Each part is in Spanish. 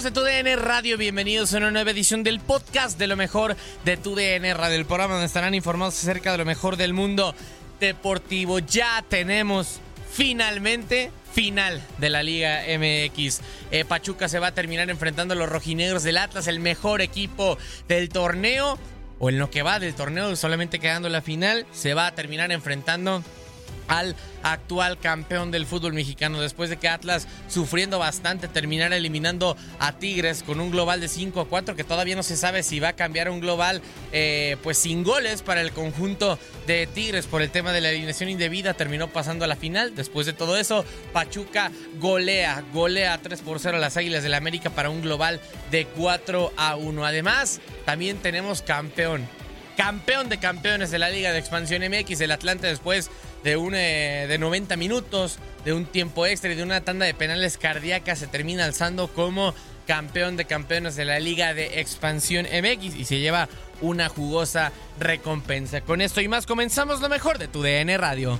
Amigos de TUDN Radio? Bienvenidos a una nueva edición del podcast de lo mejor de TUDN Radio, el programa donde estarán informados acerca de lo mejor del mundo deportivo. Ya tenemos finalmente final de la Liga MX. Eh, Pachuca se va a terminar enfrentando a los rojinegros del Atlas, el mejor equipo del torneo. O en lo que va del torneo, solamente quedando la final, se va a terminar enfrentando al actual campeón del fútbol mexicano. Después de que Atlas sufriendo bastante terminara eliminando a Tigres con un global de 5 a 4 que todavía no se sabe si va a cambiar un global eh, pues sin goles para el conjunto de Tigres por el tema de la eliminación indebida terminó pasando a la final. Después de todo eso Pachuca golea golea 3 por 0 a las Águilas del la América para un global de 4 a 1 además también tenemos campeón campeón de campeones de la Liga de Expansión MX, el Atlante después de, un, eh, de 90 minutos, de un tiempo extra y de una tanda de penales cardíacas, se termina alzando como campeón de campeones de la Liga de Expansión MX y se lleva una jugosa recompensa. Con esto y más comenzamos lo mejor de tu DN Radio.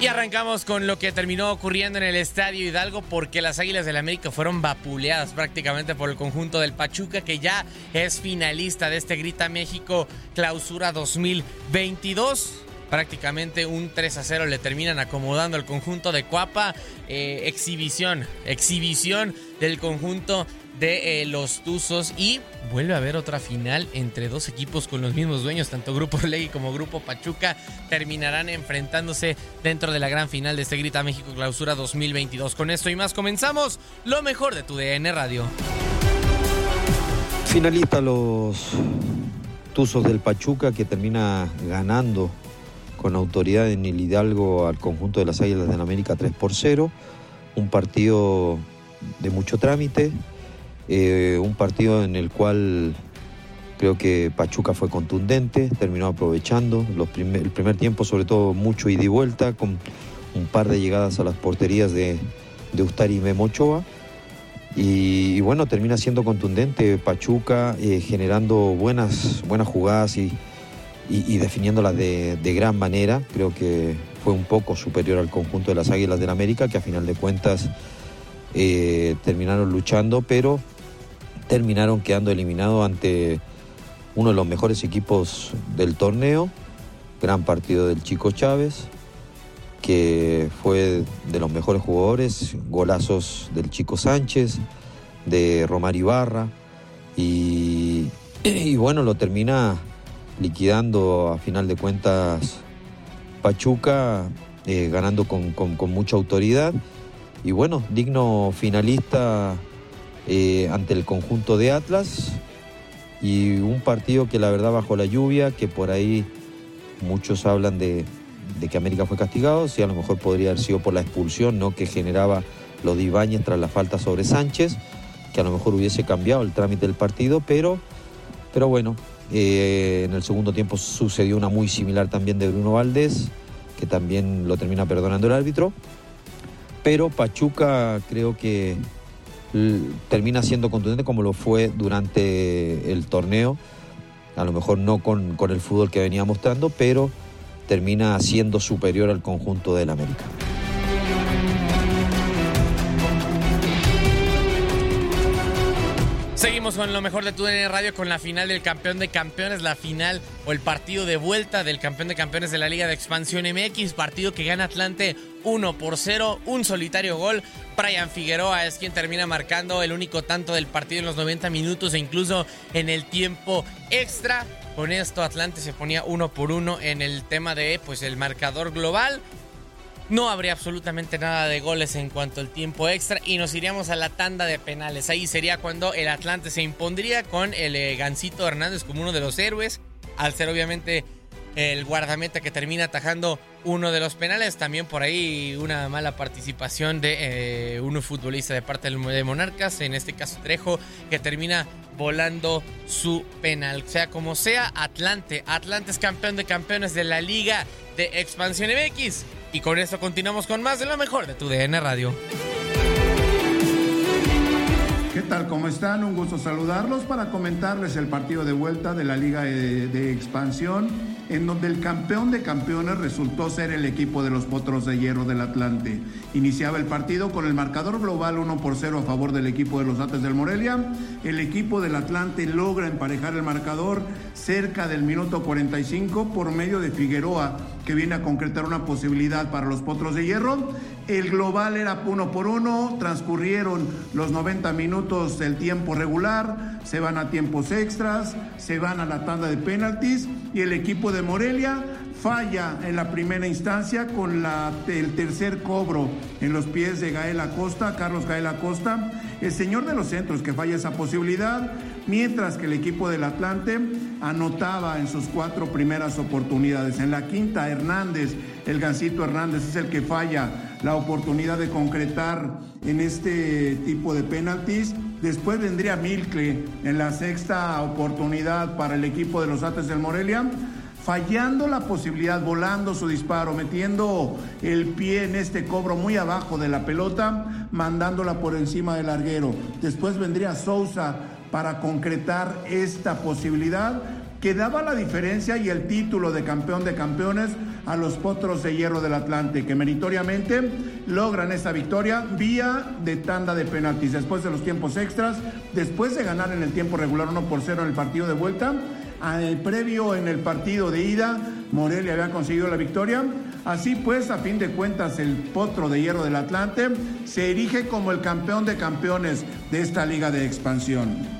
Y arrancamos con lo que terminó ocurriendo en el Estadio Hidalgo porque las Águilas del América fueron vapuleadas prácticamente por el conjunto del Pachuca que ya es finalista de este Grita México Clausura 2022 prácticamente un 3 a 0 le terminan acomodando al conjunto de Cuapa. Eh, exhibición, exhibición del conjunto de eh, los Tuzos y vuelve a haber otra final entre dos equipos con los mismos dueños, tanto Grupo Legui como Grupo Pachuca terminarán enfrentándose dentro de la gran final de este Grita México Clausura 2022. Con esto y más comenzamos lo mejor de tu DN Radio. Finalista los Tuzos del Pachuca que termina ganando con autoridad en el Hidalgo al conjunto de las Águilas de la América 3 por 0. Un partido de mucho trámite, eh, un partido en el cual creo que Pachuca fue contundente, terminó aprovechando los el primer tiempo, sobre todo mucho ida y vuelta, con un par de llegadas a las porterías de, de Ustari y Memo Ochoa. Y, bueno, termina siendo contundente Pachuca, eh, generando buenas, buenas jugadas y, y, y definiéndolas de, de, gran manera. Creo que fue un poco superior al conjunto de las Águilas del América, que a final de cuentas eh, terminaron luchando, pero terminaron quedando eliminados ante uno de los mejores equipos del torneo gran partido del Chico Chávez, que fue de los mejores jugadores, golazos del Chico Sánchez, de Romar Ibarra, y, bueno, lo termina liquidando a final de cuentas Pachuca, eh, ganando con, mucha autoridad. Y bueno, digno finalista eh, ante el conjunto de Atlas. Y un partido que la verdad bajo la lluvia, que por ahí muchos hablan de, de que América fue castigado, si a lo mejor podría haber sido por la expulsión, ¿no? Que generaba los Dibañez tras la falta sobre Sánchez, que a lo mejor hubiese cambiado el trámite del partido, pero, pero bueno, eh, en el segundo tiempo sucedió una muy similar también de Bruno Valdés, que también lo termina perdonando el árbitro. Pero Pachuca creo que termina siendo contundente como lo fue durante el torneo. A lo mejor no con, con el fútbol que venía mostrando, pero termina siendo superior al conjunto del América. Con lo mejor de tu Radio con la final del campeón de campeones, la final o el partido de vuelta del campeón de campeones de la Liga de Expansión MX, partido que gana Atlante 1 por 0, un solitario gol. Brian Figueroa es quien termina marcando el único tanto del partido en los 90 minutos e incluso en el tiempo extra. Con esto Atlante se ponía uno por uno en el tema de pues el marcador global. No habría absolutamente nada de goles en cuanto al tiempo extra y nos iríamos a la tanda de penales. Ahí sería cuando el Atlante se impondría con el eh, Gancito Hernández como uno de los héroes, al ser obviamente el guardameta que termina atajando uno de los penales. También por ahí una mala participación de eh, uno futbolista de parte de Monarcas, en este caso Trejo, que termina volando su penal. Sea como sea, Atlante. Atlante es campeón de campeones de la Liga de Expansión MX. Y con esto continuamos con más de lo mejor de tu DN Radio. ¿Qué tal? ¿Cómo están? Un gusto saludarlos para comentarles el partido de vuelta de la Liga de, Expansión, en donde el campeón de campeones resultó ser el equipo de los Potros de Hierro del Atlante. Iniciaba el partido con el marcador global 1 por 0 a favor del equipo de los Ates del Morelia. El equipo del Atlante logra emparejar el marcador cerca del minuto 45 por medio de Figueroa, que viene a concretar una posibilidad para los Potros de Hierro. El global era uno por uno, transcurrieron los 90 minutos del tiempo regular, se van a tiempos extras, se van a la tanda de penaltis y el equipo de Morelia falla en la primera instancia con el tercer cobro en los pies de Gael Acosta, Carlos Gael Acosta, el señor de los centros que falla esa posibilidad, mientras que el equipo del Atlante anotaba en sus cuatro primeras oportunidades. En la quinta, Hernández, el Gancito Hernández es el que falla la oportunidad de concretar en este tipo de penaltis. Después vendría Milcle en la sexta oportunidad para el equipo de los Ates del Morelia fallando la posibilidad, volando su disparo, metiendo el pie en este cobro muy abajo de la pelota, mandándola por encima del larguero. Después vendría Sousa para concretar esta posibilidad que daba la diferencia y el título de campeón de campeones a los Potros de Hierro del Atlante, que meritoriamente logran esta victoria vía de tanda de penaltis. Después de los tiempos extras, después de ganar en el tiempo regular 1 por 0 en el partido de vuelta, el previo en el partido de ida, Morelia había conseguido la victoria. Así pues, a fin de cuentas, el potro de hierro del Atlante se erige como el campeón de campeones de esta liga de expansión.